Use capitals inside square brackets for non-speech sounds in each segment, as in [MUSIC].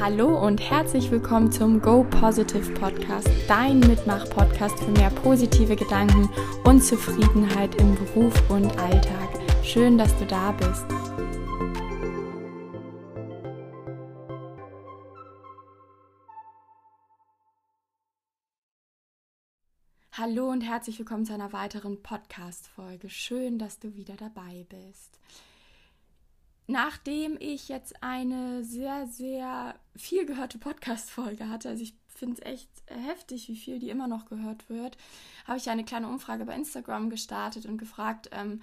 Hallo und herzlich willkommen zum Go Positive Podcast, dein Mitmach-Podcast für mehr positive Gedanken und Zufriedenheit im Beruf und Alltag. Schön, dass du da bist. Hallo und herzlich willkommen zu einer weiteren Podcast-Folge. Schön, dass du wieder dabei bist nachdem ich jetzt eine sehr, sehr viel gehörte Podcast-Folge hatte, also ich finde es echt heftig, wie viel die immer noch gehört wird, habe ich eine kleine Umfrage bei Instagram gestartet und gefragt, ähm,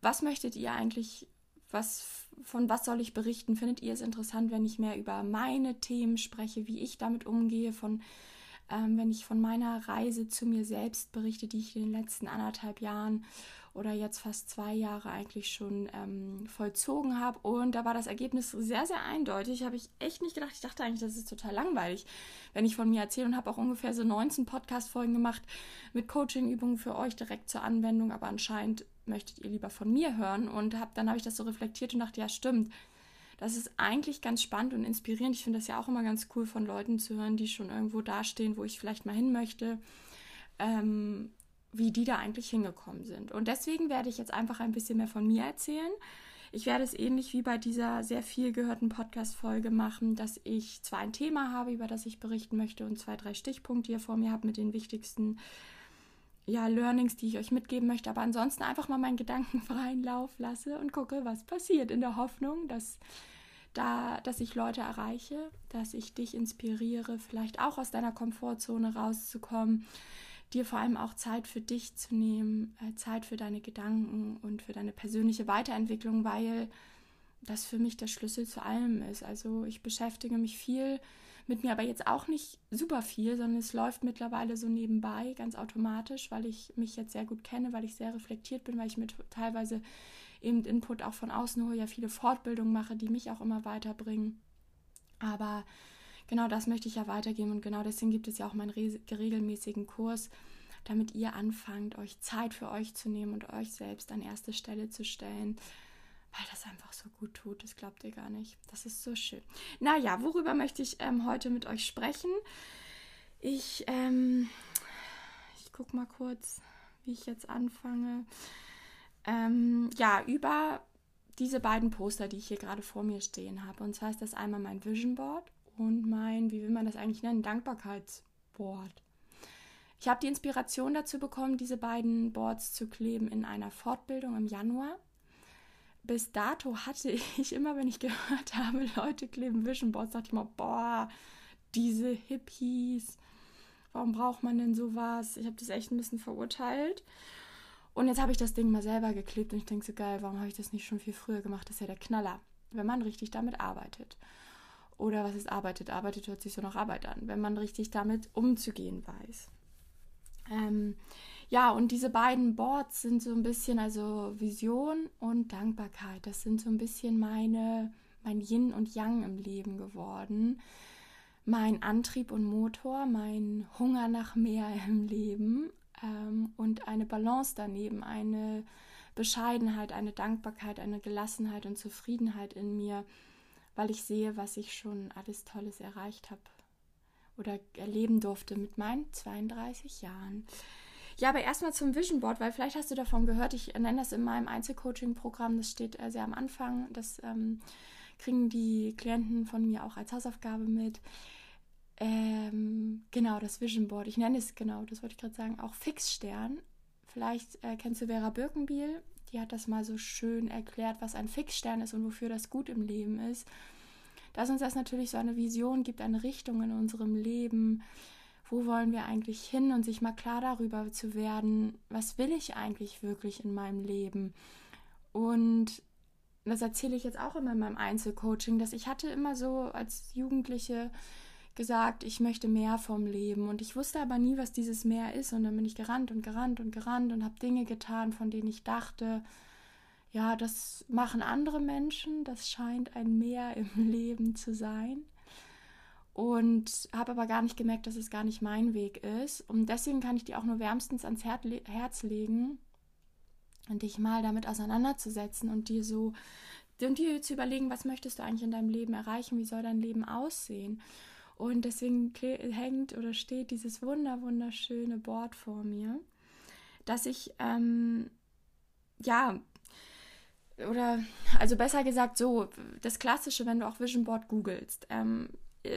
was möchtet ihr eigentlich, was, von was soll ich berichten? Findet ihr es interessant, wenn ich mehr über meine Themen spreche, wie ich damit umgehe, von ähm, wenn ich von meiner Reise zu mir selbst berichte, die ich in den letzten anderthalb Jahren oder jetzt fast zwei Jahre eigentlich schon ähm, vollzogen habe. Und da war das Ergebnis sehr, sehr eindeutig. Habe ich echt nicht gedacht. Ich dachte eigentlich, das ist total langweilig, wenn ich von mir erzähle und habe auch ungefähr so 19 Podcast-Folgen gemacht mit Coaching-Übungen für euch direkt zur Anwendung. Aber anscheinend möchtet ihr lieber von mir hören. Und hab, dann habe ich das so reflektiert und dachte, ja, stimmt. Das ist eigentlich ganz spannend und inspirierend. Ich finde das ja auch immer ganz cool von Leuten zu hören, die schon irgendwo dastehen, wo ich vielleicht mal hin möchte. Ähm, wie die da eigentlich hingekommen sind. Und deswegen werde ich jetzt einfach ein bisschen mehr von mir erzählen. Ich werde es ähnlich wie bei dieser sehr viel gehörten Podcast-Folge machen, dass ich zwar ein Thema habe, über das ich berichten möchte und zwei, drei Stichpunkte hier vor mir habe mit den wichtigsten ja, Learnings, die ich euch mitgeben möchte, aber ansonsten einfach mal meinen Gedanken [LAUGHS] freien Lauf lasse und gucke, was passiert, in der Hoffnung, dass da, dass ich Leute erreiche, dass ich dich inspiriere, vielleicht auch aus deiner Komfortzone rauszukommen, dir vor allem auch Zeit für dich zu nehmen, äh, Zeit für deine Gedanken und für deine persönliche Weiterentwicklung, weil das für mich der Schlüssel zu allem ist. Also ich beschäftige mich viel mit mir, aber jetzt auch nicht super viel, sondern es läuft mittlerweile so nebenbei, ganz automatisch, weil ich mich jetzt sehr gut kenne, weil ich sehr reflektiert bin, weil ich mir teilweise eben Input auch von außen hole, ja viele Fortbildungen mache, die mich auch immer weiterbringen. Aber genau das möchte ich ja weitergeben und genau deswegen gibt es ja auch meinen regelmäßigen Kurs, damit ihr anfangt, euch Zeit für euch zu nehmen und euch selbst an erste Stelle zu stellen, weil das einfach so gut tut. Das glaubt ihr gar nicht. Das ist so schön. Naja, worüber möchte ich ähm, heute mit euch sprechen? Ich, ähm, ich gucke mal kurz, wie ich jetzt anfange. Ähm, ja, über diese beiden Poster, die ich hier gerade vor mir stehen habe. Und zwar ist das einmal mein Vision Board und mein, wie will man das eigentlich nennen, Dankbarkeitsboard. Ich habe die Inspiration dazu bekommen, diese beiden Boards zu kleben in einer Fortbildung im Januar. Bis dato hatte [LAUGHS] ich immer, wenn ich gehört [LAUGHS] habe, Leute kleben Vision Boards, dachte ich mal, boah, diese Hippies, warum braucht man denn sowas? Ich habe das echt ein bisschen verurteilt. Und jetzt habe ich das Ding mal selber geklebt und ich denke so geil, warum habe ich das nicht schon viel früher gemacht? Das ist ja der Knaller, wenn man richtig damit arbeitet. Oder was ist arbeitet? Arbeitet hört sich so nach Arbeit an, wenn man richtig damit umzugehen weiß. Ähm, ja, und diese beiden Boards sind so ein bisschen, also Vision und Dankbarkeit, das sind so ein bisschen meine, mein Yin und Yang im Leben geworden. Mein Antrieb und Motor, mein Hunger nach mehr [LAUGHS] im Leben ähm, und eine Balance daneben, eine Bescheidenheit, eine Dankbarkeit, eine Gelassenheit und Zufriedenheit in mir weil ich sehe, was ich schon alles Tolles erreicht habe oder erleben durfte mit meinen 32 Jahren. Ja, aber erstmal zum Vision Board, weil vielleicht hast du davon gehört, ich nenne das in meinem Einzelcoaching-Programm, das steht äh, sehr am Anfang, das ähm, kriegen die Klienten von mir auch als Hausaufgabe mit. Ähm, genau, das Vision Board, ich nenne es genau, das wollte ich gerade sagen, auch Fixstern. Vielleicht äh, kennst du Vera Birkenbiel, die hat das mal so schön erklärt, was ein Fixstern ist und wofür das gut im Leben ist. Dass uns das natürlich so eine Vision gibt, eine Richtung in unserem Leben. Wo wollen wir eigentlich hin und sich mal klar darüber zu werden, was will ich eigentlich wirklich in meinem Leben? Und das erzähle ich jetzt auch immer in meinem Einzelcoaching, dass ich hatte immer so als Jugendliche gesagt, ich möchte mehr vom Leben. Und ich wusste aber nie, was dieses Meer ist. Und dann bin ich gerannt und gerannt und gerannt und habe Dinge getan, von denen ich dachte, ja, das machen andere Menschen. Das scheint ein Meer im [LAUGHS] Leben zu sein. Und habe aber gar nicht gemerkt, dass es gar nicht mein Weg ist. Und deswegen kann ich dir auch nur wärmstens ans Herz legen, dich mal damit auseinanderzusetzen und dir so und dir zu überlegen, was möchtest du eigentlich in deinem Leben erreichen, wie soll dein Leben aussehen. Und deswegen hängt oder steht dieses wunder wunderschöne Board vor mir, dass ich ähm, ja oder also besser gesagt so das klassische, wenn du auch Vision Board googelst. Ähm,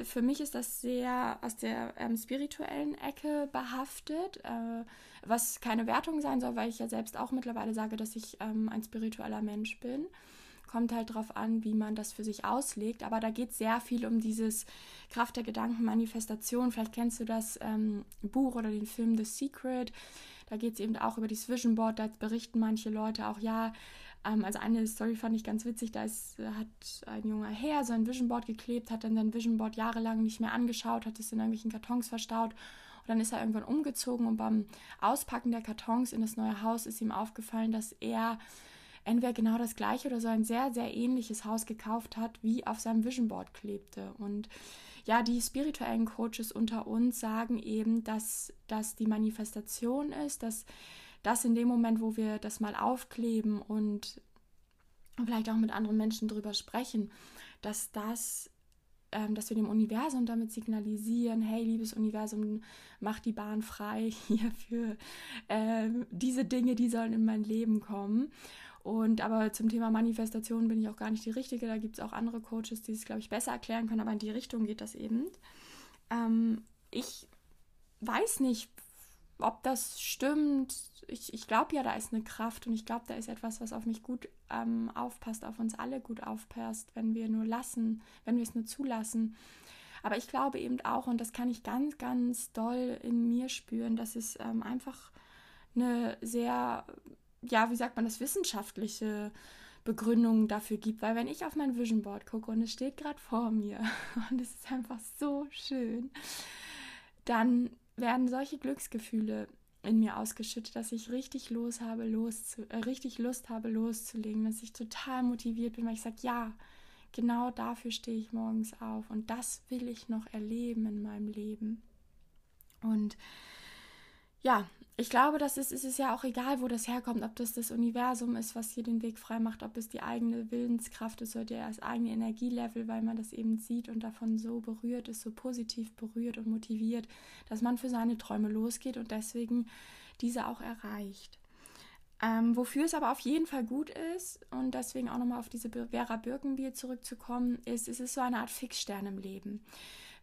für mich ist das sehr aus der ähm, spirituellen Ecke behaftet, äh, was keine Wertung sein soll, weil ich ja selbst auch mittlerweile sage, dass ich ähm, ein spiritueller Mensch bin. Kommt halt darauf an, wie man das für sich auslegt. Aber da geht sehr viel um dieses Kraft der Gedanken, Manifestation. Vielleicht kennst du das ähm, Buch oder den Film The Secret. Da geht es eben auch über dieses Vision Board. Da berichten manche Leute auch, ja, ähm, also eine Story fand ich ganz witzig, da ist, äh, hat ein junger Herr sein Vision Board geklebt, hat dann sein Vision Board jahrelang nicht mehr angeschaut, hat es in irgendwelchen Kartons verstaut und dann ist er irgendwann umgezogen und beim Auspacken der Kartons in das neue Haus ist ihm aufgefallen, dass er entweder genau das gleiche oder so ein sehr, sehr ähnliches Haus gekauft hat, wie auf seinem Vision Board klebte. Und ja, die spirituellen Coaches unter uns sagen eben, dass das die Manifestation ist, dass das in dem Moment, wo wir das mal aufkleben und vielleicht auch mit anderen Menschen drüber sprechen, dass das, ähm, dass wir dem Universum damit signalisieren, hey, liebes Universum, mach die Bahn frei [LAUGHS] hier für äh, diese Dinge, die sollen in mein Leben kommen. Und aber zum Thema Manifestation bin ich auch gar nicht die Richtige. Da gibt es auch andere Coaches, die es, glaube ich, besser erklären können, aber in die Richtung geht das eben. Ähm, ich weiß nicht, ob das stimmt, ich, ich glaube ja, da ist eine Kraft und ich glaube, da ist etwas, was auf mich gut ähm, aufpasst, auf uns alle gut aufpasst, wenn wir nur lassen, wenn wir es nur zulassen. Aber ich glaube eben auch, und das kann ich ganz, ganz doll in mir spüren, dass es ähm, einfach eine sehr, ja, wie sagt man das, wissenschaftliche Begründung dafür gibt. Weil wenn ich auf mein Vision Board gucke und es steht gerade vor mir [LAUGHS] und es ist einfach so schön, dann werden solche Glücksgefühle in mir ausgeschüttet, dass ich richtig los habe, loszu äh, richtig Lust habe, loszulegen, dass ich total motiviert bin, weil ich sage, ja, genau dafür stehe ich morgens auf und das will ich noch erleben in meinem Leben. Und ja, ich glaube, das ist, ist es ja auch egal, wo das herkommt, ob das das Universum ist, was hier den Weg frei macht, ob es die eigene Willenskraft ist oder das eigene Energielevel, weil man das eben sieht und davon so berührt ist, so positiv berührt und motiviert, dass man für seine Träume losgeht und deswegen diese auch erreicht. Ähm, wofür es aber auf jeden Fall gut ist und deswegen auch nochmal auf diese Vera Birkenbier zurückzukommen, ist, es ist so eine Art Fixstern im Leben.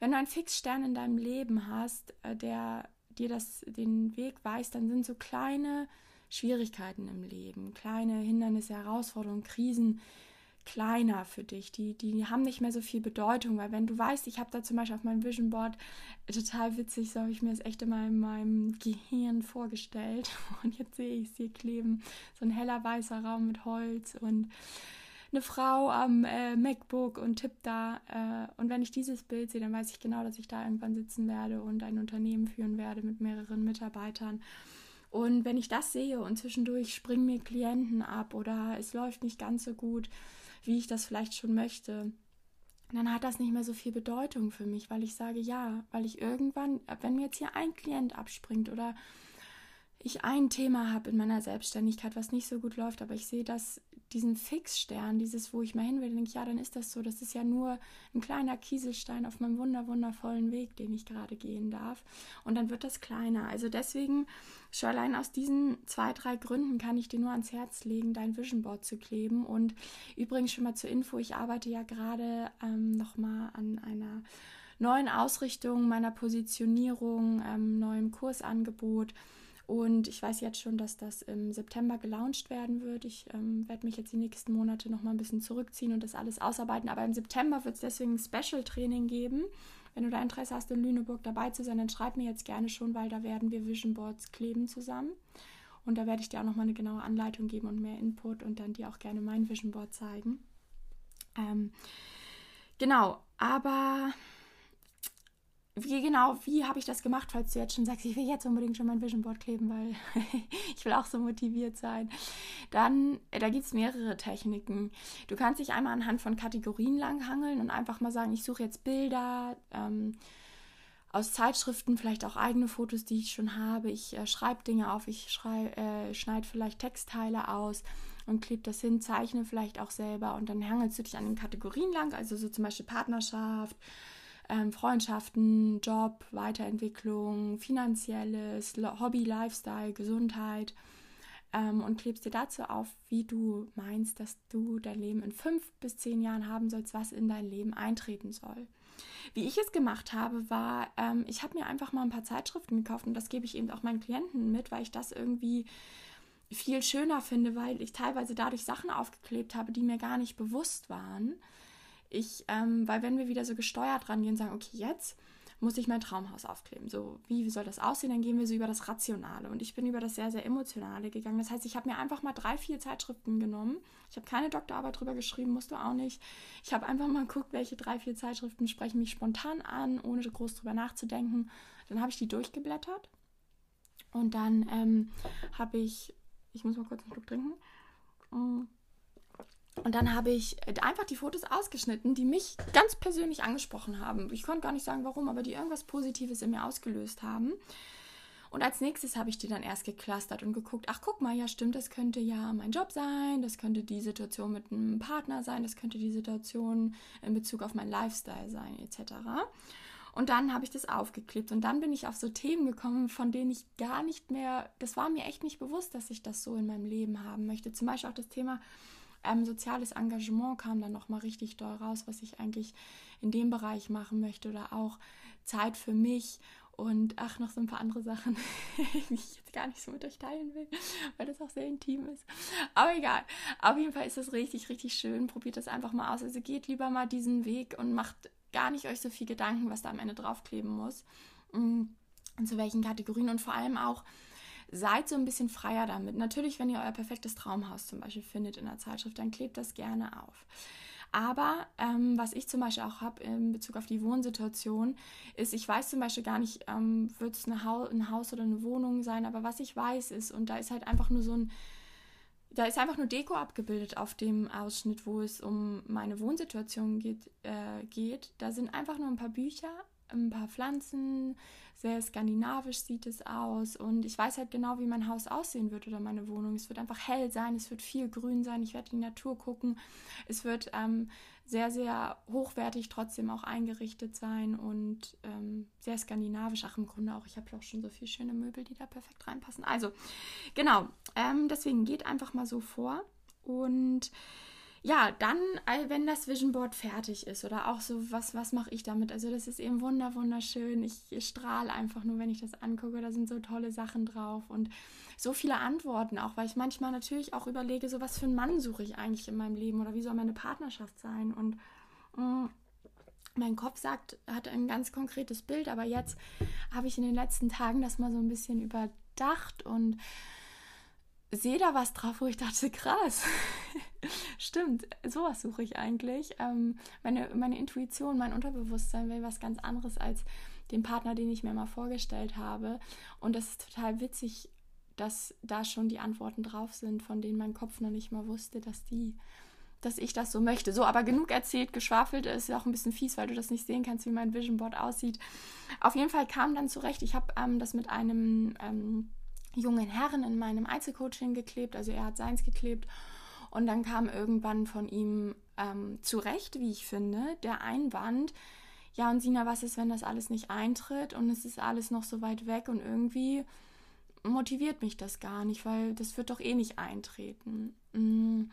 Wenn du einen Fixstern in deinem Leben hast, äh, der dir das den Weg weist, dann sind so kleine Schwierigkeiten im Leben, kleine Hindernisse, Herausforderungen, Krisen kleiner für dich. Die, die haben nicht mehr so viel Bedeutung, weil wenn du weißt, ich habe da zum Beispiel auf meinem Vision Board, total witzig, so habe ich mir das echt immer in meinem Gehirn vorgestellt [LAUGHS] und jetzt sehe ich es hier kleben, so ein heller weißer Raum mit Holz und eine Frau am äh, MacBook und tippt da. Äh, und wenn ich dieses Bild sehe, dann weiß ich genau, dass ich da irgendwann sitzen werde und ein Unternehmen führen werde mit mehreren Mitarbeitern. Und wenn ich das sehe und zwischendurch springen mir Klienten ab oder es läuft nicht ganz so gut, wie ich das vielleicht schon möchte, dann hat das nicht mehr so viel Bedeutung für mich, weil ich sage ja, weil ich irgendwann, wenn mir jetzt hier ein Klient abspringt oder ich ein Thema habe in meiner Selbstständigkeit, was nicht so gut läuft, aber ich sehe das diesen Fixstern, dieses, wo ich mal hin will, denke ich, ja, dann ist das so. Das ist ja nur ein kleiner Kieselstein auf meinem wunder, wundervollen Weg, den ich gerade gehen darf. Und dann wird das kleiner. Also deswegen, schon allein aus diesen zwei, drei Gründen kann ich dir nur ans Herz legen, dein Vision Board zu kleben. Und übrigens schon mal zur Info, ich arbeite ja gerade ähm, nochmal an einer neuen Ausrichtung meiner Positionierung, ähm, neuem Kursangebot und ich weiß jetzt schon, dass das im September gelauncht werden wird. Ich ähm, werde mich jetzt die nächsten Monate noch mal ein bisschen zurückziehen und das alles ausarbeiten. Aber im September wird es deswegen ein Special-Training geben. Wenn du da Interesse hast, in Lüneburg dabei zu sein, dann schreib mir jetzt gerne schon, weil da werden wir Vision Boards kleben zusammen. Und da werde ich dir auch noch mal eine genaue Anleitung geben und mehr Input und dann dir auch gerne mein Vision Board zeigen. Ähm, genau, aber wie genau, wie habe ich das gemacht, falls du jetzt schon sagst, ich will jetzt unbedingt schon mein Vision Board kleben, weil [LAUGHS] ich will auch so motiviert sein. Dann, äh, da gibt es mehrere Techniken. Du kannst dich einmal anhand von Kategorien langhangeln und einfach mal sagen, ich suche jetzt Bilder ähm, aus Zeitschriften, vielleicht auch eigene Fotos, die ich schon habe. Ich äh, schreibe Dinge auf, ich äh, schneide vielleicht Textteile aus und kleb das hin, zeichne vielleicht auch selber und dann hangelst du dich an den Kategorien lang, also so zum Beispiel Partnerschaft, ähm, Freundschaften, Job, Weiterentwicklung, finanzielles, Hobby, Lifestyle, Gesundheit ähm, und klebst dir dazu auf, wie du meinst, dass du dein Leben in fünf bis zehn Jahren haben sollst, was in dein Leben eintreten soll. Wie ich es gemacht habe, war, ähm, ich habe mir einfach mal ein paar Zeitschriften gekauft und das gebe ich eben auch meinen Klienten mit, weil ich das irgendwie viel schöner finde, weil ich teilweise dadurch Sachen aufgeklebt habe, die mir gar nicht bewusst waren. Ich, ähm, weil wenn wir wieder so gesteuert rangehen und sagen, okay, jetzt muss ich mein Traumhaus aufkleben. So, wie soll das aussehen? Dann gehen wir so über das Rationale. Und ich bin über das sehr, sehr Emotionale gegangen. Das heißt, ich habe mir einfach mal drei, vier Zeitschriften genommen. Ich habe keine Doktorarbeit drüber geschrieben, musst du auch nicht. Ich habe einfach mal geguckt, welche drei, vier Zeitschriften sprechen mich spontan an, ohne groß drüber nachzudenken. Dann habe ich die durchgeblättert. Und dann ähm, habe ich, ich muss mal kurz einen Schluck trinken. Mm. Und dann habe ich äh, einfach die Fotos ausgeschnitten, die mich ganz persönlich angesprochen haben. Ich konnte gar nicht sagen, warum, aber die irgendwas Positives in mir ausgelöst haben. Und als nächstes habe ich die dann erst geklustert und geguckt, ach guck mal, ja stimmt, das könnte ja mein Job sein, das könnte die Situation mit einem Partner sein, das könnte die Situation in Bezug auf mein Lifestyle sein, etc. Und dann habe ich das aufgeklebt und dann bin ich auf so Themen gekommen, von denen ich gar nicht mehr, das war mir echt nicht bewusst, dass ich das so in meinem Leben haben möchte. Zum Beispiel auch das Thema ähm, soziales Engagement kam dann nochmal richtig doll raus, was ich eigentlich in dem Bereich machen möchte oder auch Zeit für mich und ach, noch so ein paar andere Sachen, [LAUGHS] die ich jetzt gar nicht so mit euch teilen will, weil das auch sehr intim ist. Aber egal. Auf jeden Fall ist das richtig, richtig schön. Probiert das einfach mal aus. Also geht lieber mal diesen Weg und macht gar nicht euch so viel Gedanken, was da am Ende draufkleben muss. Mm, und zu welchen Kategorien und vor allem auch, seid so ein bisschen freier damit. Natürlich, wenn ihr euer perfektes Traumhaus zum Beispiel findet in der Zeitschrift, dann klebt das gerne auf. Aber ähm, was ich zum Beispiel auch habe in Bezug auf die Wohnsituation, ist, ich weiß zum Beispiel gar nicht, ähm, wird es ha ein Haus oder eine Wohnung sein, aber was ich weiß ist, und da ist halt einfach nur so ein, da ist einfach nur Deko abgebildet auf dem Ausschnitt, wo es um meine Wohnsituation geht. Äh, geht. Da sind einfach nur ein paar Bücher, ein paar Pflanzen, sehr skandinavisch sieht es aus. Und ich weiß halt genau, wie mein Haus aussehen wird oder meine Wohnung. Es wird einfach hell sein, es wird viel grün sein, ich werde die Natur gucken, es wird ähm, sehr, sehr hochwertig trotzdem auch eingerichtet sein und ähm, sehr skandinavisch. Ach, im Grunde auch, ich habe ja auch schon so viele schöne Möbel, die da perfekt reinpassen. Also, genau, ähm, deswegen geht einfach mal so vor. Und ja, dann, wenn das Vision Board fertig ist oder auch so, was, was mache ich damit? Also das ist eben wunder, wunderschön. Ich, strahle einfach nur, wenn ich das angucke. Da sind so tolle Sachen drauf und so viele Antworten auch, weil ich manchmal natürlich auch überlege, so was für einen Mann suche ich eigentlich in meinem Leben oder wie soll meine Partnerschaft sein? Und mh, mm, mein Kopf sagt, hat ein ganz konkretes Bild, aber jetzt habe ich in den letzten Tagen das mal so ein bisschen überdacht und sehe da was drauf, wo ich dachte, krass, [LAUGHS] stimmt, sowas suche ich eigentlich. Ähm, meine, meine Intuition, mein Unterbewusstsein will was ganz anderes als den Partner, den ich mir mal vorgestellt habe. Und das ist total witzig, dass da schon die Antworten drauf sind, von denen mein Kopf noch nicht mal wusste, dass die dass ich das so möchte. So, aber genug erzählt, geschwafelt ist ja auch ein bisschen fies, weil du das nicht sehen kannst, wie mein Vision Board aussieht. Auf jeden Fall kam dann zurecht. Ich habe ähm, das mit einem ähm, jungen Herren in meinem Einzelcoaching geklebt, also er hat seins geklebt. Und dann kam irgendwann von ihm ähm, zurecht, wie ich finde, der Einwand, ja und Sina, was ist, wenn das alles nicht eintritt und es ist alles noch so weit weg und irgendwie motiviert mich das gar nicht, weil das wird doch eh nicht eintreten. Mm.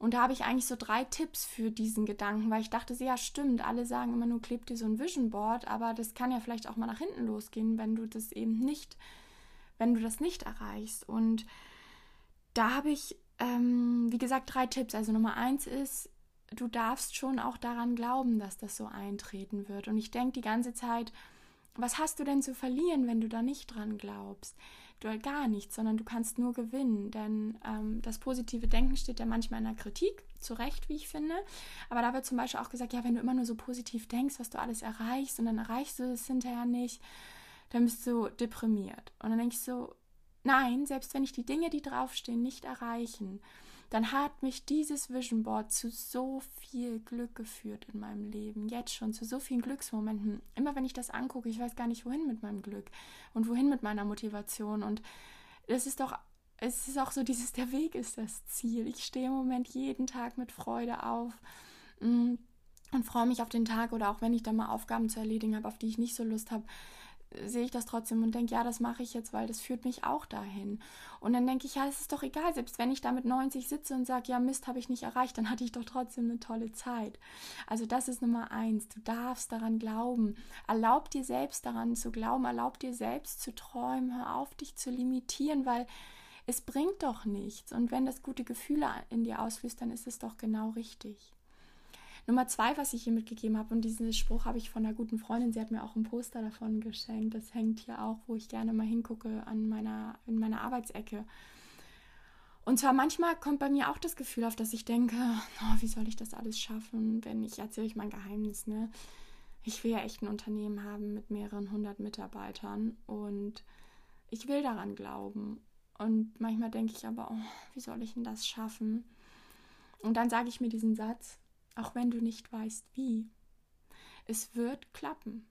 Und da habe ich eigentlich so drei Tipps für diesen Gedanken, weil ich dachte, ja stimmt, alle sagen immer nur, klebt dir so ein Vision Board, aber das kann ja vielleicht auch mal nach hinten losgehen, wenn du das eben nicht wenn du das nicht erreichst. Und da habe ich, ähm, wie gesagt, drei Tipps. Also Nummer eins ist, du darfst schon auch daran glauben, dass das so eintreten wird. Und ich denke die ganze Zeit, was hast du denn zu verlieren, wenn du da nicht dran glaubst? Du gar nichts, sondern du kannst nur gewinnen. Denn ähm, das positive Denken steht ja manchmal in der Kritik, zu Recht, wie ich finde. Aber da wird zum Beispiel auch gesagt, ja, wenn du immer nur so positiv denkst, was du alles erreichst und dann erreichst du es hinterher nicht, dann bist du deprimiert. Und dann denke ich so, nein, selbst wenn ich die Dinge, die draufstehen, nicht erreichen, dann hat mich dieses Vision Board zu so viel Glück geführt in meinem Leben. Jetzt schon, zu so vielen Glücksmomenten. Immer wenn ich das angucke, ich weiß gar nicht, wohin mit meinem Glück und wohin mit meiner Motivation. Und das ist doch es ist auch so dieses, der Weg ist das Ziel. Ich stehe im Moment jeden Tag mit Freude auf mm, und freue mich auf den Tag oder auch wenn ich dann mal Aufgaben zu erledigen habe, auf die ich nicht so Lust habe, sehe ich das trotzdem und denke, ja, das mache ich jetzt, weil das führt mich auch dahin. Und dann denke ich, ja, es ist doch egal, selbst wenn ich da mit 90 sitze und sage, ja, Mist, habe ich nicht erreicht, dann hatte ich doch trotzdem eine tolle Zeit. Also das ist Nummer eins. Du darfst daran glauben. Erlaub dir selbst daran zu glauben, erlaub dir selbst zu träumen, hör auf, dich zu limitieren, weil es bringt doch nichts. Und wenn das gute Gefühle in dir auslöst, dann ist es doch genau richtig. Nummer zwei, was ich hier mitgegeben habe, und diesen Spruch habe ich von einer guten Freundin, sie hat mir auch ein Poster davon geschenkt. Das hängt hier auch, wo ich gerne mal hingucke, an meiner, in meiner Arbeitsecke. Und zwar manchmal kommt bei mir auch das Gefühl auf, dass ich denke, oh, wie soll ich das alles schaffen, wenn ich erzähle euch mein Geheimnis, ne? Ich will ja echt ein Unternehmen haben mit mehreren hundert Mitarbeitern und ich will daran glauben. Und manchmal denke ich aber, oh, wie soll ich denn das schaffen? Und dann sage ich mir diesen Satz, auch wenn du nicht weißt wie. Es wird klappen.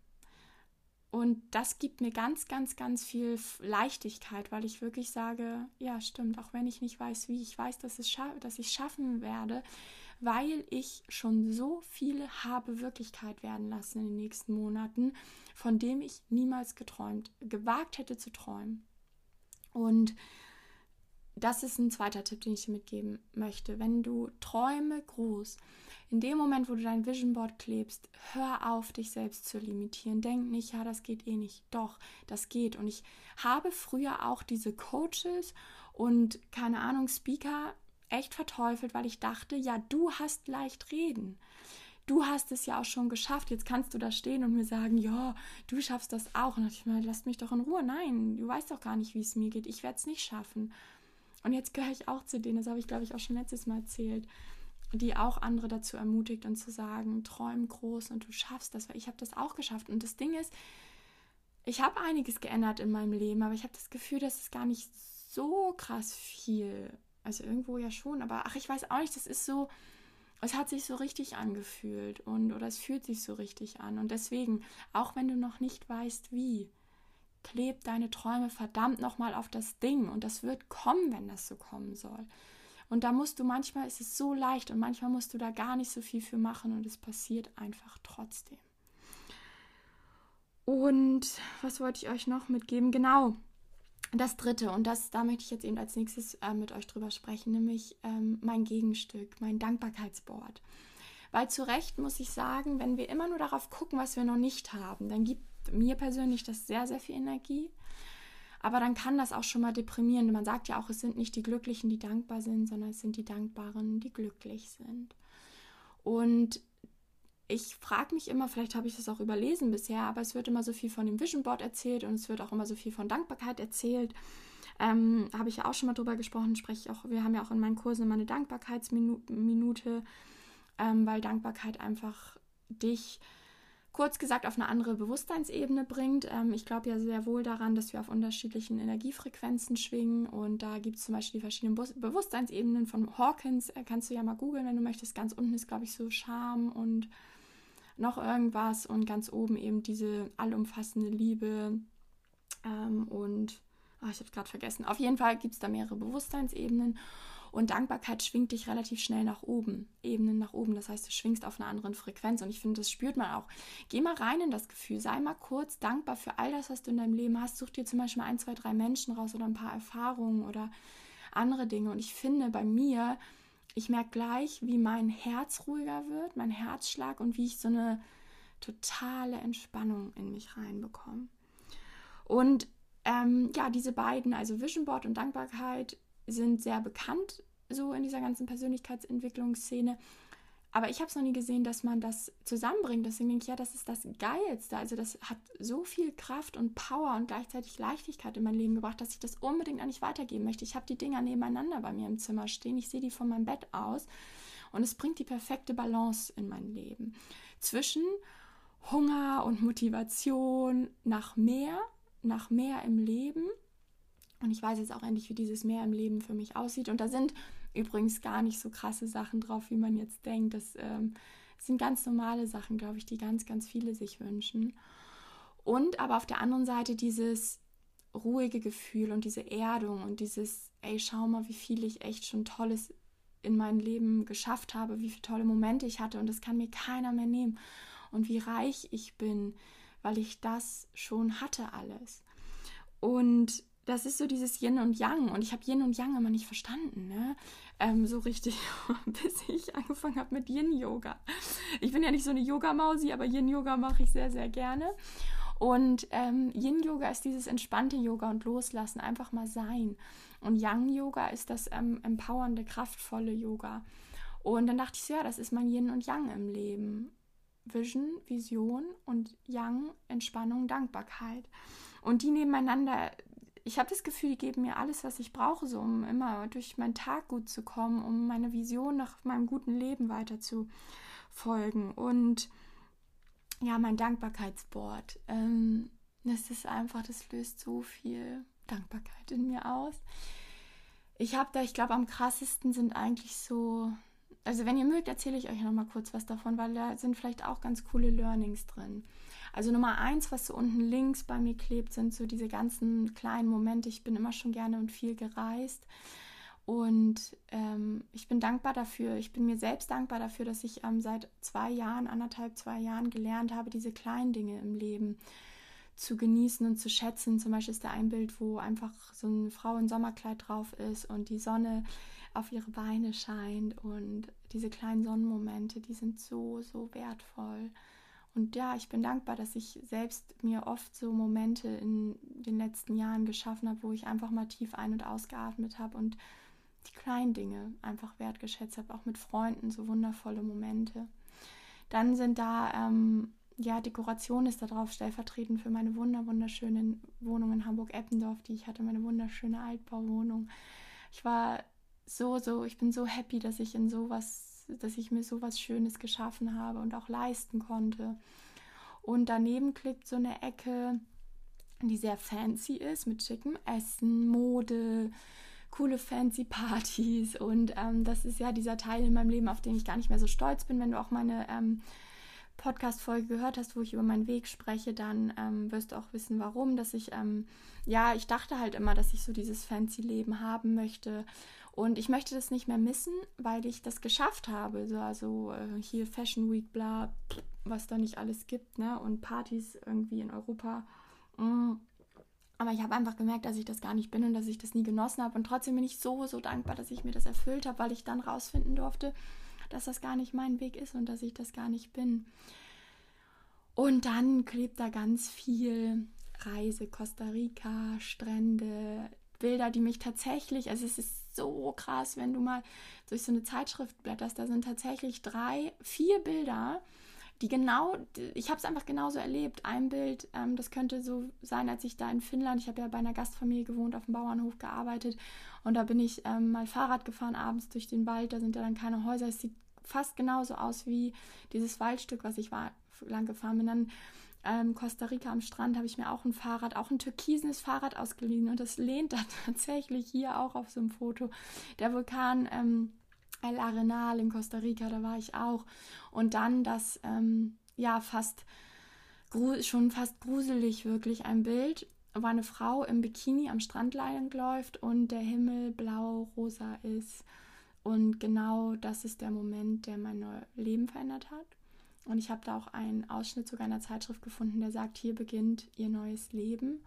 Und das gibt mir ganz, ganz, ganz viel Leichtigkeit, weil ich wirklich sage, ja, stimmt, auch wenn ich nicht weiß, wie, ich weiß, dass, es dass ich schaffen werde, weil ich schon so viele habe Wirklichkeit werden lassen in den nächsten Monaten, von dem ich niemals geträumt, gewagt hätte zu träumen. Und das ist ein zweiter Tipp, den ich dir mitgeben möchte. Wenn du träume groß, in dem Moment, wo du dein Vision Board klebst, hör auf, dich selbst zu limitieren. Denk nicht, ja, das geht eh nicht. Doch, das geht. Und ich habe früher auch diese Coaches und keine Ahnung, Speaker echt verteufelt, weil ich dachte, ja, du hast leicht reden. Du hast es ja auch schon geschafft. Jetzt kannst du da stehen und mir sagen, ja, du schaffst das auch. Und ich mir, lass mich doch in Ruhe. Nein, du weißt doch gar nicht, wie es mir geht. Ich werde es nicht schaffen. Und jetzt gehöre ich auch zu denen, das habe ich, glaube ich, auch schon letztes Mal erzählt die auch andere dazu ermutigt und zu sagen, träum groß und du schaffst das, weil ich habe das auch geschafft. Und das Ding ist, ich habe einiges geändert in meinem Leben, aber ich habe das Gefühl, dass es gar nicht so krass viel, also irgendwo ja schon, aber ach, ich weiß auch nicht, das ist so, es hat sich so richtig angefühlt und oder es fühlt sich so richtig an. Und deswegen, auch wenn du noch nicht weißt, wie, kleb deine Träume verdammt nochmal auf das Ding und das wird kommen, wenn das so kommen soll. Und da musst du manchmal, ist es so leicht und manchmal musst du da gar nicht so viel für machen und es passiert einfach trotzdem. Und was wollte ich euch noch mitgeben? Genau, das dritte, und das, da möchte ich jetzt eben als nächstes äh, mit euch drüber sprechen, nämlich ähm, mein Gegenstück, mein Dankbarkeitsboard. Weil zu Recht muss ich sagen, wenn wir immer nur darauf gucken, was wir noch nicht haben, dann gibt mir persönlich das sehr, sehr viel Energie. Aber dann kann das auch schon mal deprimieren. Man sagt ja auch, es sind nicht die Glücklichen, die dankbar sind, sondern es sind die Dankbaren, die glücklich sind. Und ich frage mich immer, vielleicht habe ich das auch überlesen bisher, aber es wird immer so viel von dem Vision Board erzählt und es wird auch immer so viel von Dankbarkeit erzählt. Ähm, habe ich ja auch schon mal drüber gesprochen, spreche ich auch, wir haben ja auch in meinen Kursen immer eine Dankbarkeitsminute, ähm, weil Dankbarkeit einfach dich kurz gesagt auf eine andere Bewusstseinsebene bringt. Ähm, ich glaube ja sehr wohl daran, dass wir auf unterschiedlichen Energiefrequenzen schwingen und da gibt es zum Beispiel die verschiedenen Be Bewusstseinsebenen von Hawkins. Äh, kannst du ja mal googeln, wenn du möchtest. Ganz unten ist, glaube ich, so Scham und noch irgendwas und ganz oben eben diese allumfassende Liebe ähm, und oh, ich habe es gerade vergessen. Auf jeden Fall gibt es da mehrere Bewusstseinsebenen und Dankbarkeit schwingt dich relativ schnell nach oben, Ebenen nach oben. Das heißt, du schwingst auf einer anderen Frequenz. Und ich finde, das spürt man auch. Geh mal rein in das Gefühl. Sei mal kurz dankbar für all das, was du in deinem Leben hast. Such dir zum Beispiel ein, zwei, drei Menschen raus oder ein paar Erfahrungen oder andere Dinge. Und ich finde bei mir, ich merke gleich, wie mein Herz ruhiger wird, mein Herzschlag und wie ich so eine totale Entspannung in mich reinbekomme. Und ähm, ja, diese beiden, also Vision Board und Dankbarkeit, sind sehr bekannt so in dieser ganzen Persönlichkeitsentwicklungsszene. Aber ich habe es noch nie gesehen, dass man das zusammenbringt. Deswegen denke ich, ja, das ist das Geilste. Also das hat so viel Kraft und Power und gleichzeitig Leichtigkeit in mein Leben gebracht, dass ich das unbedingt an dich weitergeben möchte. Ich habe die Dinger nebeneinander bei mir im Zimmer stehen. Ich sehe die von meinem Bett aus. Und es bringt die perfekte Balance in mein Leben. Zwischen Hunger und Motivation nach mehr, nach mehr im Leben – und ich weiß jetzt auch endlich, wie dieses Meer im Leben für mich aussieht. Und da sind übrigens gar nicht so krasse Sachen drauf, wie man jetzt denkt. Das ähm, sind ganz normale Sachen, glaube ich, die ganz, ganz viele sich wünschen. Und aber auf der anderen Seite dieses ruhige Gefühl und diese Erdung und dieses, ey, schau mal, wie viel ich echt schon Tolles in meinem Leben geschafft habe, wie viele tolle Momente ich hatte und das kann mir keiner mehr nehmen und wie reich ich bin, weil ich das schon hatte alles. Und das ist so dieses Yin und Yang und ich habe Yin und Yang immer nicht verstanden, ne? Ähm, so richtig, [LAUGHS] bis ich angefangen habe mit Yin-Yoga. Ich bin ja nicht so eine Yoga-Mausi, aber Yin-Yoga mache ich sehr, sehr gerne. Und ähm, Yin-Yoga ist dieses entspannte Yoga und Loslassen, einfach mal sein. Und Yang-Yoga ist das ähm, empowernde, kraftvolle Yoga. Und dann dachte ich so, ja, das ist mein Yin und Yang im Leben. Vision, Vision und Yang, Entspannung, Dankbarkeit. Und die nebeneinander, ich habe das Gefühl, die geben mir alles, was ich brauche, so um immer durch meinen Tag gut zu kommen, um meine Vision nach meinem guten Leben weiter zu folgen. Und ja, mein Dankbarkeitsboard. Ähm, das ist einfach, das löst so viel Dankbarkeit in mir aus. Ich habe da, ich glaube, am krassesten sind eigentlich so, also wenn ihr mögt, erzähle ich euch noch mal kurz was davon, weil da sind vielleicht auch ganz coole Learnings drin. Also Nummer eins, was so unten links bei mir klebt, sind so diese ganzen kleinen Momente. Ich bin immer schon gerne und viel gereist. Und ähm, ich bin dankbar dafür, ich bin mir selbst dankbar dafür, dass ich ähm, seit zwei Jahren, anderthalb, zwei Jahren gelernt habe, diese kleinen Dinge im Leben zu genießen und zu schätzen. Zum Beispiel ist da ein Bild, wo einfach so eine Frau in Sommerkleid drauf ist und die Sonne auf ihre Beine scheint und diese kleinen Sonnenmomente, die sind so, so wertvoll. Und ja, ich bin dankbar, dass ich selbst mir oft so Momente in den letzten Jahren geschaffen habe, wo ich einfach mal tief ein- und ausgeatmet habe und die kleinen Dinge einfach wertgeschätzt habe, auch mit Freunden, so wundervolle Momente. Dann sind da, ähm, ja, Dekoration ist da drauf, stellvertretend für meine wunder, wunderschöne Wohnung in Hamburg-Eppendorf, die ich hatte, meine wunderschöne Altbauwohnung. Ich war so, so, ich bin so happy, dass ich in sowas, dass ich mir sowas Schönes geschaffen habe und auch leisten konnte. Und daneben klebt so eine Ecke, die sehr fancy ist, mit schickem Essen, Mode, coole fancy Partys und ähm, das ist ja dieser Teil in meinem Leben, auf den ich gar nicht mehr so stolz bin. Wenn du auch meine ähm, Podcast-Folge gehört hast, wo ich über meinen Weg spreche, dann ähm, wirst du auch wissen, warum. Dass ich, ähm, ja, ich dachte halt immer, dass ich so dieses fancy Leben haben möchte. Und ich möchte das nicht mehr missen, weil ich das geschafft habe. So, also äh, hier Fashion Week, bla, was da nicht alles gibt, ne? Und Partys irgendwie in Europa. Mm. Aber ich habe einfach gemerkt, dass ich das gar nicht bin und dass ich das nie genossen habe. Und trotzdem bin ich so, so dankbar, dass ich mir das erfüllt habe, weil ich dann rausfinden durfte, dass das gar nicht mein Weg ist und dass ich das gar nicht bin. Und dann klebt da ganz viel Reise, Costa Rica, Strände, Bilder, die mich tatsächlich, also es ist so krass, wenn du mal durch so eine Zeitschrift blätterst, da sind tatsächlich drei, vier Bilder, die genau, ich habe es einfach genauso erlebt. Ein Bild, ähm, das könnte so sein, als ich da in Finnland, ich habe ja bei einer Gastfamilie gewohnt, auf dem Bauernhof gearbeitet und da bin ich ähm, mal Fahrrad gefahren abends durch den Wald, da sind ja dann keine Häuser, es sieht fast genauso aus wie dieses Waldstück, was ich war, lang gefahren bin. Dann ähm, Costa Rica am Strand habe ich mir auch ein Fahrrad, auch ein türkisenes Fahrrad ausgeliehen und das lehnt da [LAUGHS] tatsächlich hier auch auf so einem Foto. Der Vulkan ähm, El Arenal in Costa Rica, da war ich auch. Und dann das, ähm, ja, fast, schon fast gruselig wirklich ein Bild, wo eine Frau im Bikini am Strand läuft und der Himmel blau-rosa ist. Und genau das ist der Moment, der mein Leben verändert hat. Und ich habe da auch einen Ausschnitt sogar in einer Zeitschrift gefunden, der sagt, hier beginnt ihr neues Leben.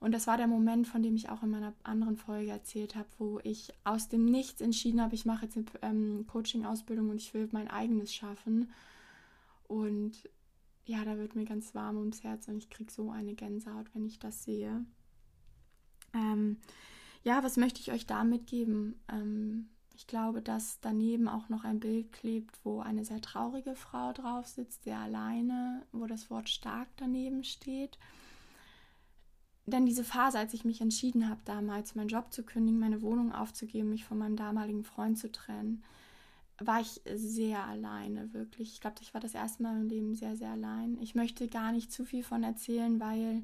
Und das war der Moment, von dem ich auch in meiner anderen Folge erzählt habe, wo ich aus dem Nichts entschieden habe, ich mache jetzt eine ähm, Coaching-Ausbildung und ich will mein eigenes schaffen. Und ja, da wird mir ganz warm ums Herz und ich kriege so eine Gänsehaut, wenn ich das sehe. Ähm, ja, was möchte ich euch da mitgeben? Ähm, ich glaube, dass daneben auch noch ein Bild klebt, wo eine sehr traurige Frau drauf sitzt, sehr alleine, wo das Wort stark daneben steht denn diese Phase, als ich mich entschieden habe, damals meinen Job zu kündigen, meine Wohnung aufzugeben, mich von meinem damaligen Freund zu trennen, war ich sehr alleine, wirklich. Ich glaube, ich war das erste Mal im Leben sehr, sehr allein. Ich möchte gar nicht zu viel von erzählen, weil,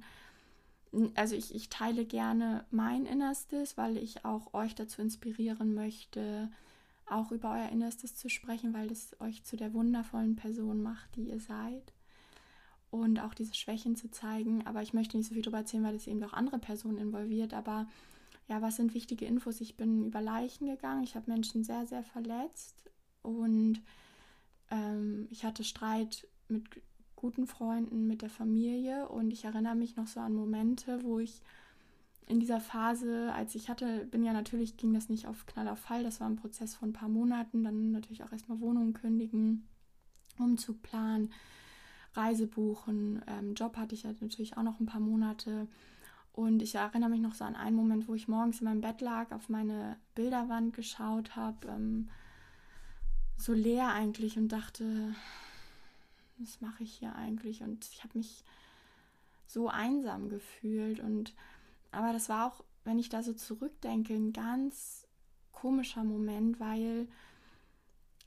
also ich, ich teile gerne mein Innerstes, weil ich auch euch dazu inspirieren möchte, auch über euer Innerstes zu sprechen, weil es euch zu der wundervollen Person macht, die ihr seid. und auch diese Schwächen zu zeigen. Aber ich möchte nicht so viel darüber erzählen, weil es eben auch andere Personen involviert. Aber ja, was sind wichtige Infos? Ich bin über Leichen gegangen. Ich habe Menschen sehr, sehr verletzt und ähm, ich hatte Streit mit guten Freunden, mit der Familie. Und ich erinnere mich noch so an Momente, wo ich in dieser Phase, als ich hatte, bin ja natürlich, ging das nicht auf Knall auf Fall, das war ein Prozess von ein paar Monaten, dann natürlich auch erstmal Wohnungen kündigen, Umzug planen, Reise buchen, ähm, Job hatte ich ja natürlich auch noch ein paar Monate. Und ich erinnere mich noch so an einen Moment, wo ich morgens in meinem Bett lag, auf meine Bilderwand geschaut habe, ähm, so leer eigentlich und dachte, was mache ich hier eigentlich? Und ich habe mich so einsam gefühlt. Und aber das war auch, wenn ich da so zurückdenke, ein ganz komischer Moment, weil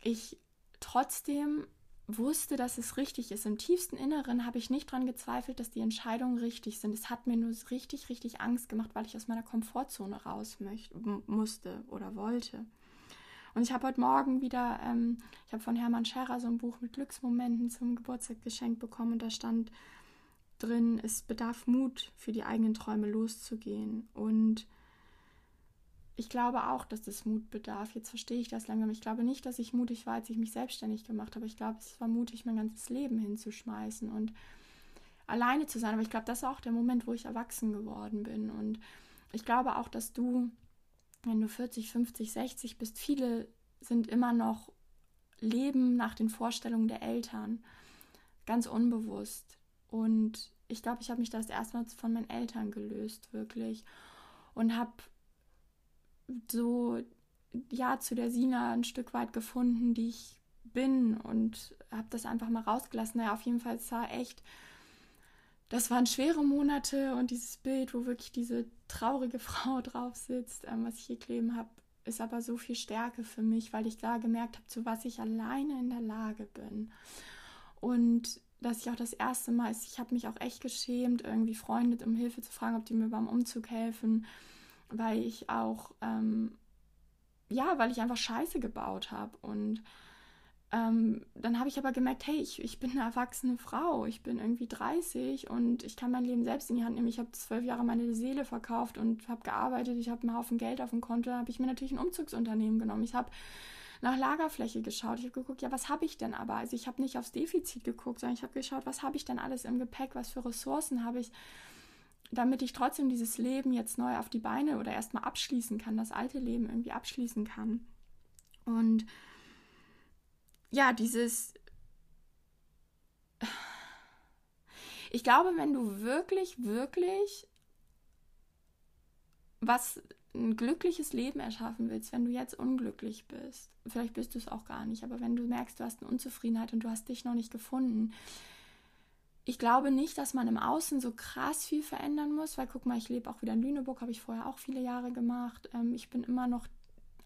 ich trotzdem wusste, dass es richtig ist. Im tiefsten Inneren habe ich nicht daran gezweifelt, dass die Entscheidungen richtig sind. Es hat mir nur richtig, richtig Angst gemacht, weil ich aus meiner Komfortzone raus möchte, musste oder wollte. Und ich habe heute Morgen wieder, ähm, ich habe von Hermann Scherer so ein Buch mit Glücksmomenten zum Geburtstag geschenkt bekommen und da stand drin, es bedarf Mut, für die eigenen Träume loszugehen. Und ich glaube auch, dass es Mut bedarf. Jetzt verstehe ich das langsam. Ich glaube nicht, dass ich mutig war, als ich mich selbstständig gemacht habe. Ich glaube, es war mutig, mein ganzes Leben hinzuschmeißen und alleine zu sein. Aber ich glaube, das war auch der Moment, wo ich erwachsen geworden bin. Und ich glaube auch, dass du wenn du 40, 50, 60 bist, viele sind immer noch leben nach den Vorstellungen der Eltern, ganz unbewusst. Und ich glaube, ich habe mich das erstmals von meinen Eltern gelöst, wirklich. Und habe so, ja, zu der Sina ein Stück weit gefunden, die ich bin und habe das einfach mal rausgelassen. Naja, auf jeden Fall, war echt das waren schwere Monate und dieses Bild, wo wirklich diese traurige [LAUGHS] Frau drauf sitzt, ähm, was ich hier kleben habe, ist aber so viel Stärke für mich, weil ich da gemerkt habe, zu was ich alleine in der Lage bin. Und dass ich auch das erste Mal, ich habe mich auch echt geschämt, irgendwie Freunde um Hilfe zu fragen, ob die mir beim Umzug helfen, weil ich auch, ähm, ja, weil ich einfach Scheiße gebaut habe und ähm, dann habe ich aber gemerkt, hey, ich, ich bin eine erwachsene Frau, ich bin irgendwie 30 und ich kann mein Leben selbst in die Hand nehmen. Ich habe zwölf Jahre meine Seele verkauft und habe gearbeitet, ich habe einen Haufen Geld auf dem Konto, habe ich mir natürlich ein Umzugsunternehmen genommen. Ich habe nach Lagerfläche geschaut. Ich habe geguckt, ja, was habe ich denn aber? Also ich habe nicht aufs Defizit geguckt, sondern ich habe geschaut, was habe ich denn alles im Gepäck, was für Ressourcen habe ich, damit ich trotzdem dieses Leben jetzt neu auf die Beine oder erstmal abschließen kann, das alte Leben irgendwie abschließen kann. Und ja, dieses. Ich glaube, wenn du wirklich, wirklich was ein glückliches Leben erschaffen willst, wenn du jetzt unglücklich bist, vielleicht bist du es auch gar nicht, aber wenn du merkst, du hast eine Unzufriedenheit und du hast dich noch nicht gefunden, ich glaube nicht, dass man im Außen so krass viel verändern muss, weil guck mal, ich lebe auch wieder in Lüneburg, habe ich vorher auch viele Jahre gemacht. Ähm, ich bin immer noch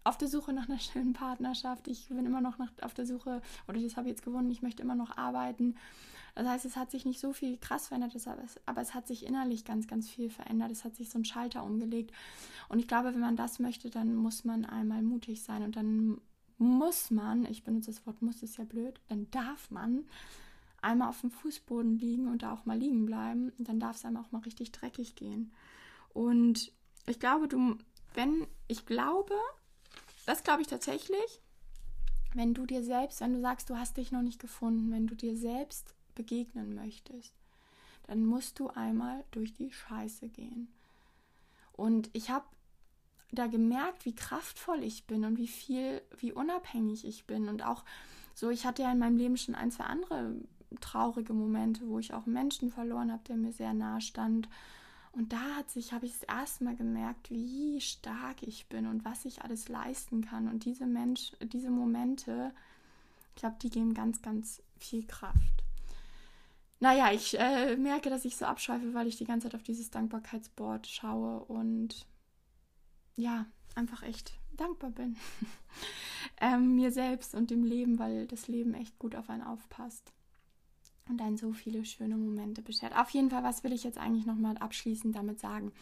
auf der Suche nach einer schönen Partnerschaft. Ich bin immer noch nach, auf der Suche, oder das habe ich jetzt gewonnen, ich möchte immer noch arbeiten. Das heißt, es hat sich nicht so viel krass verändert, aber es, hat sich innerlich ganz, ganz viel verändert. Es hat sich so ein Schalter umgelegt. Und ich glaube, wenn man das möchte, dann muss man einmal mutig sein und dann muss man, ich benutze das Wort muss, ist ja blöd, dann darf man einmal auf dem Fußboden liegen und da auch mal liegen bleiben. Und dann darf es einem auch mal richtig dreckig gehen. Und ich glaube, du, wenn, ich glaube, das glaube ich tatsächlich, wenn du dir selbst, wenn du sagst, du hast dich noch nicht gefunden, wenn du dir selbst begegnen möchtest, dann musst du einmal durch die Scheiße gehen. Und ich habe da gemerkt, wie kraftvoll ich bin und wie viel, wie unabhängig ich bin. Und auch so, ich hatte ja in meinem Leben schon ein, zwei andere traurige Momente, wo ich auch Menschen verloren habe, der mir sehr nahe stand. Und da hat sich, habe ich das erste Mal gemerkt, wie stark ich bin und was ich alles leisten kann. Und diese Mensch, diese Momente, ich glaube, die geben ganz, ganz viel Kraft. Naja, ich äh, merke, dass ich so abschweife, weil ich die ganze Zeit auf dieses Dankbarkeitsboard schaue und ja, einfach echt dankbar bin. [LAUGHS] ähm, mir selbst und dem Leben, weil das Leben echt gut auf einen aufpasst und dann so viele schöne Momente beschert. Auf jeden Fall, was will ich jetzt eigentlich nochmal abschließend damit sagen?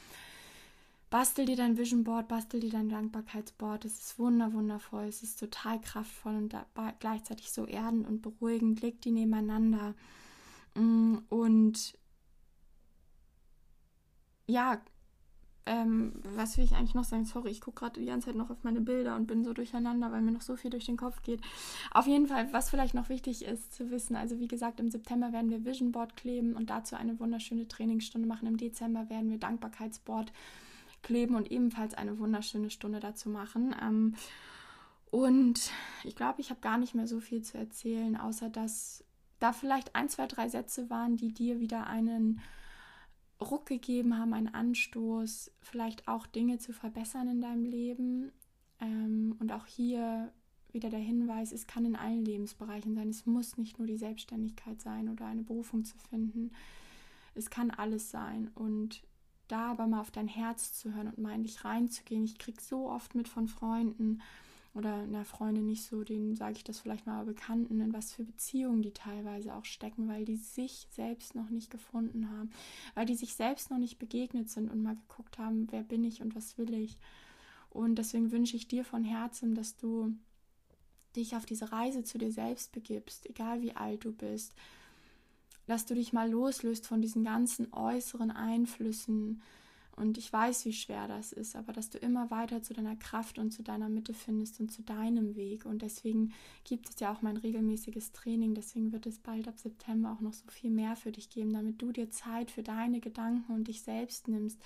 Bastel dir dein Vision Board, bastel dir dein Dankbarkeitsboard. Es ist wunder, wundervoll, es ist total kraftvoll und gleichzeitig so erdend und beruhigend. Leg die nebeneinander Mm, und ja, ähm, was will ich eigentlich noch sagen? Sorry, ich gucke gerade die ganze Zeit noch auf meine Bilder und bin so durcheinander, weil mir noch so viel durch den Kopf geht. Auf jeden Fall, was vielleicht noch wichtig ist zu wissen, also wie gesagt, im September werden wir Vision Board kleben und dazu eine wunderschöne Trainingsstunde machen. Im Dezember werden wir Dankbarkeitsboard kleben und ebenfalls eine wunderschöne Stunde dazu machen. Ähm, und ich glaube, ich habe gar nicht mehr so viel zu erzählen, außer dass da vielleicht ein, zwei, drei Sätze waren, die dir wieder einen Ruck gegeben haben, einen Anstoß, vielleicht auch Dinge zu verbessern in deinem Leben. Ähm, und auch hier wieder der Hinweis, es kann in allen Lebensbereichen sein. Es muss nicht nur die Selbstständigkeit sein oder eine Berufung zu finden. Es kann alles sein. Und da aber mal auf dein Herz zu hören und mal in dich reinzugehen. Ich kriege so oft mit von Freunden, oder einer Freundin nicht so, denen sage ich das vielleicht mal Bekannten, in was für Beziehungen die teilweise auch stecken, weil die sich selbst noch nicht gefunden haben, weil die sich selbst noch nicht begegnet sind und mal geguckt haben, wer bin ich und was will ich. Und deswegen wünsche ich dir von Herzen, dass du dich auf diese Reise zu dir selbst begibst, egal wie alt du bist, dass du dich mal loslöst von diesen ganzen äußeren Einflüssen, und ich weiß, wie schwer das ist, aber dass du immer weiter zu deiner Kraft und zu deiner Mitte findest und zu deinem Weg. Und deswegen gibt es ja auch mein regelmäßiges Training. Deswegen wird es bald ab September auch noch so viel mehr für dich geben, damit du dir Zeit für deine Gedanken und dich selbst nimmst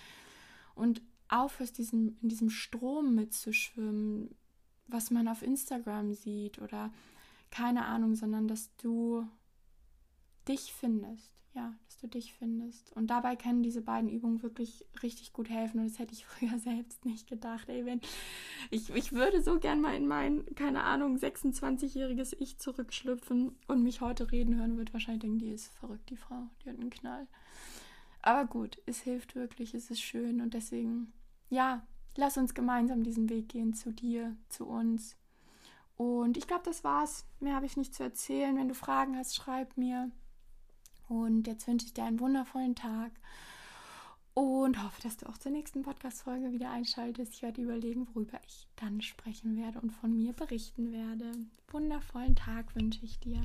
und aufhörst, diesen, in diesem Strom mitzuschwimmen, was man auf Instagram sieht oder keine Ahnung, sondern dass du dich findest ja, dass du dich findest. Und dabei können diese beiden Übungen wirklich richtig gut helfen. Und das hätte ich [LAUGHS] früher selbst nicht gedacht. Ey, wenn ich, ich würde so gern mal in mein, keine Ahnung, 26-jähriges Ich zurückschlüpfen und mich heute reden hören, wird wahrscheinlich denken, die ist verrückt, die Frau, die hat einen Knall. Aber gut, es hilft wirklich, es ist schön und deswegen, ja, lass uns gemeinsam diesen Weg gehen zu dir, zu uns. Und ich glaube, das war's. Mehr habe ich nicht zu erzählen. Wenn du Fragen hast, schreib mir. Und jetzt wünsche ich dir einen wundervollen Tag und hoffe, dass du auch zur nächsten Podcast-Folge wieder einschaltest. Ich werde überlegen, worüber ich dann sprechen werde und von mir berichten werde. Wundervollen Tag wünsche ich dir.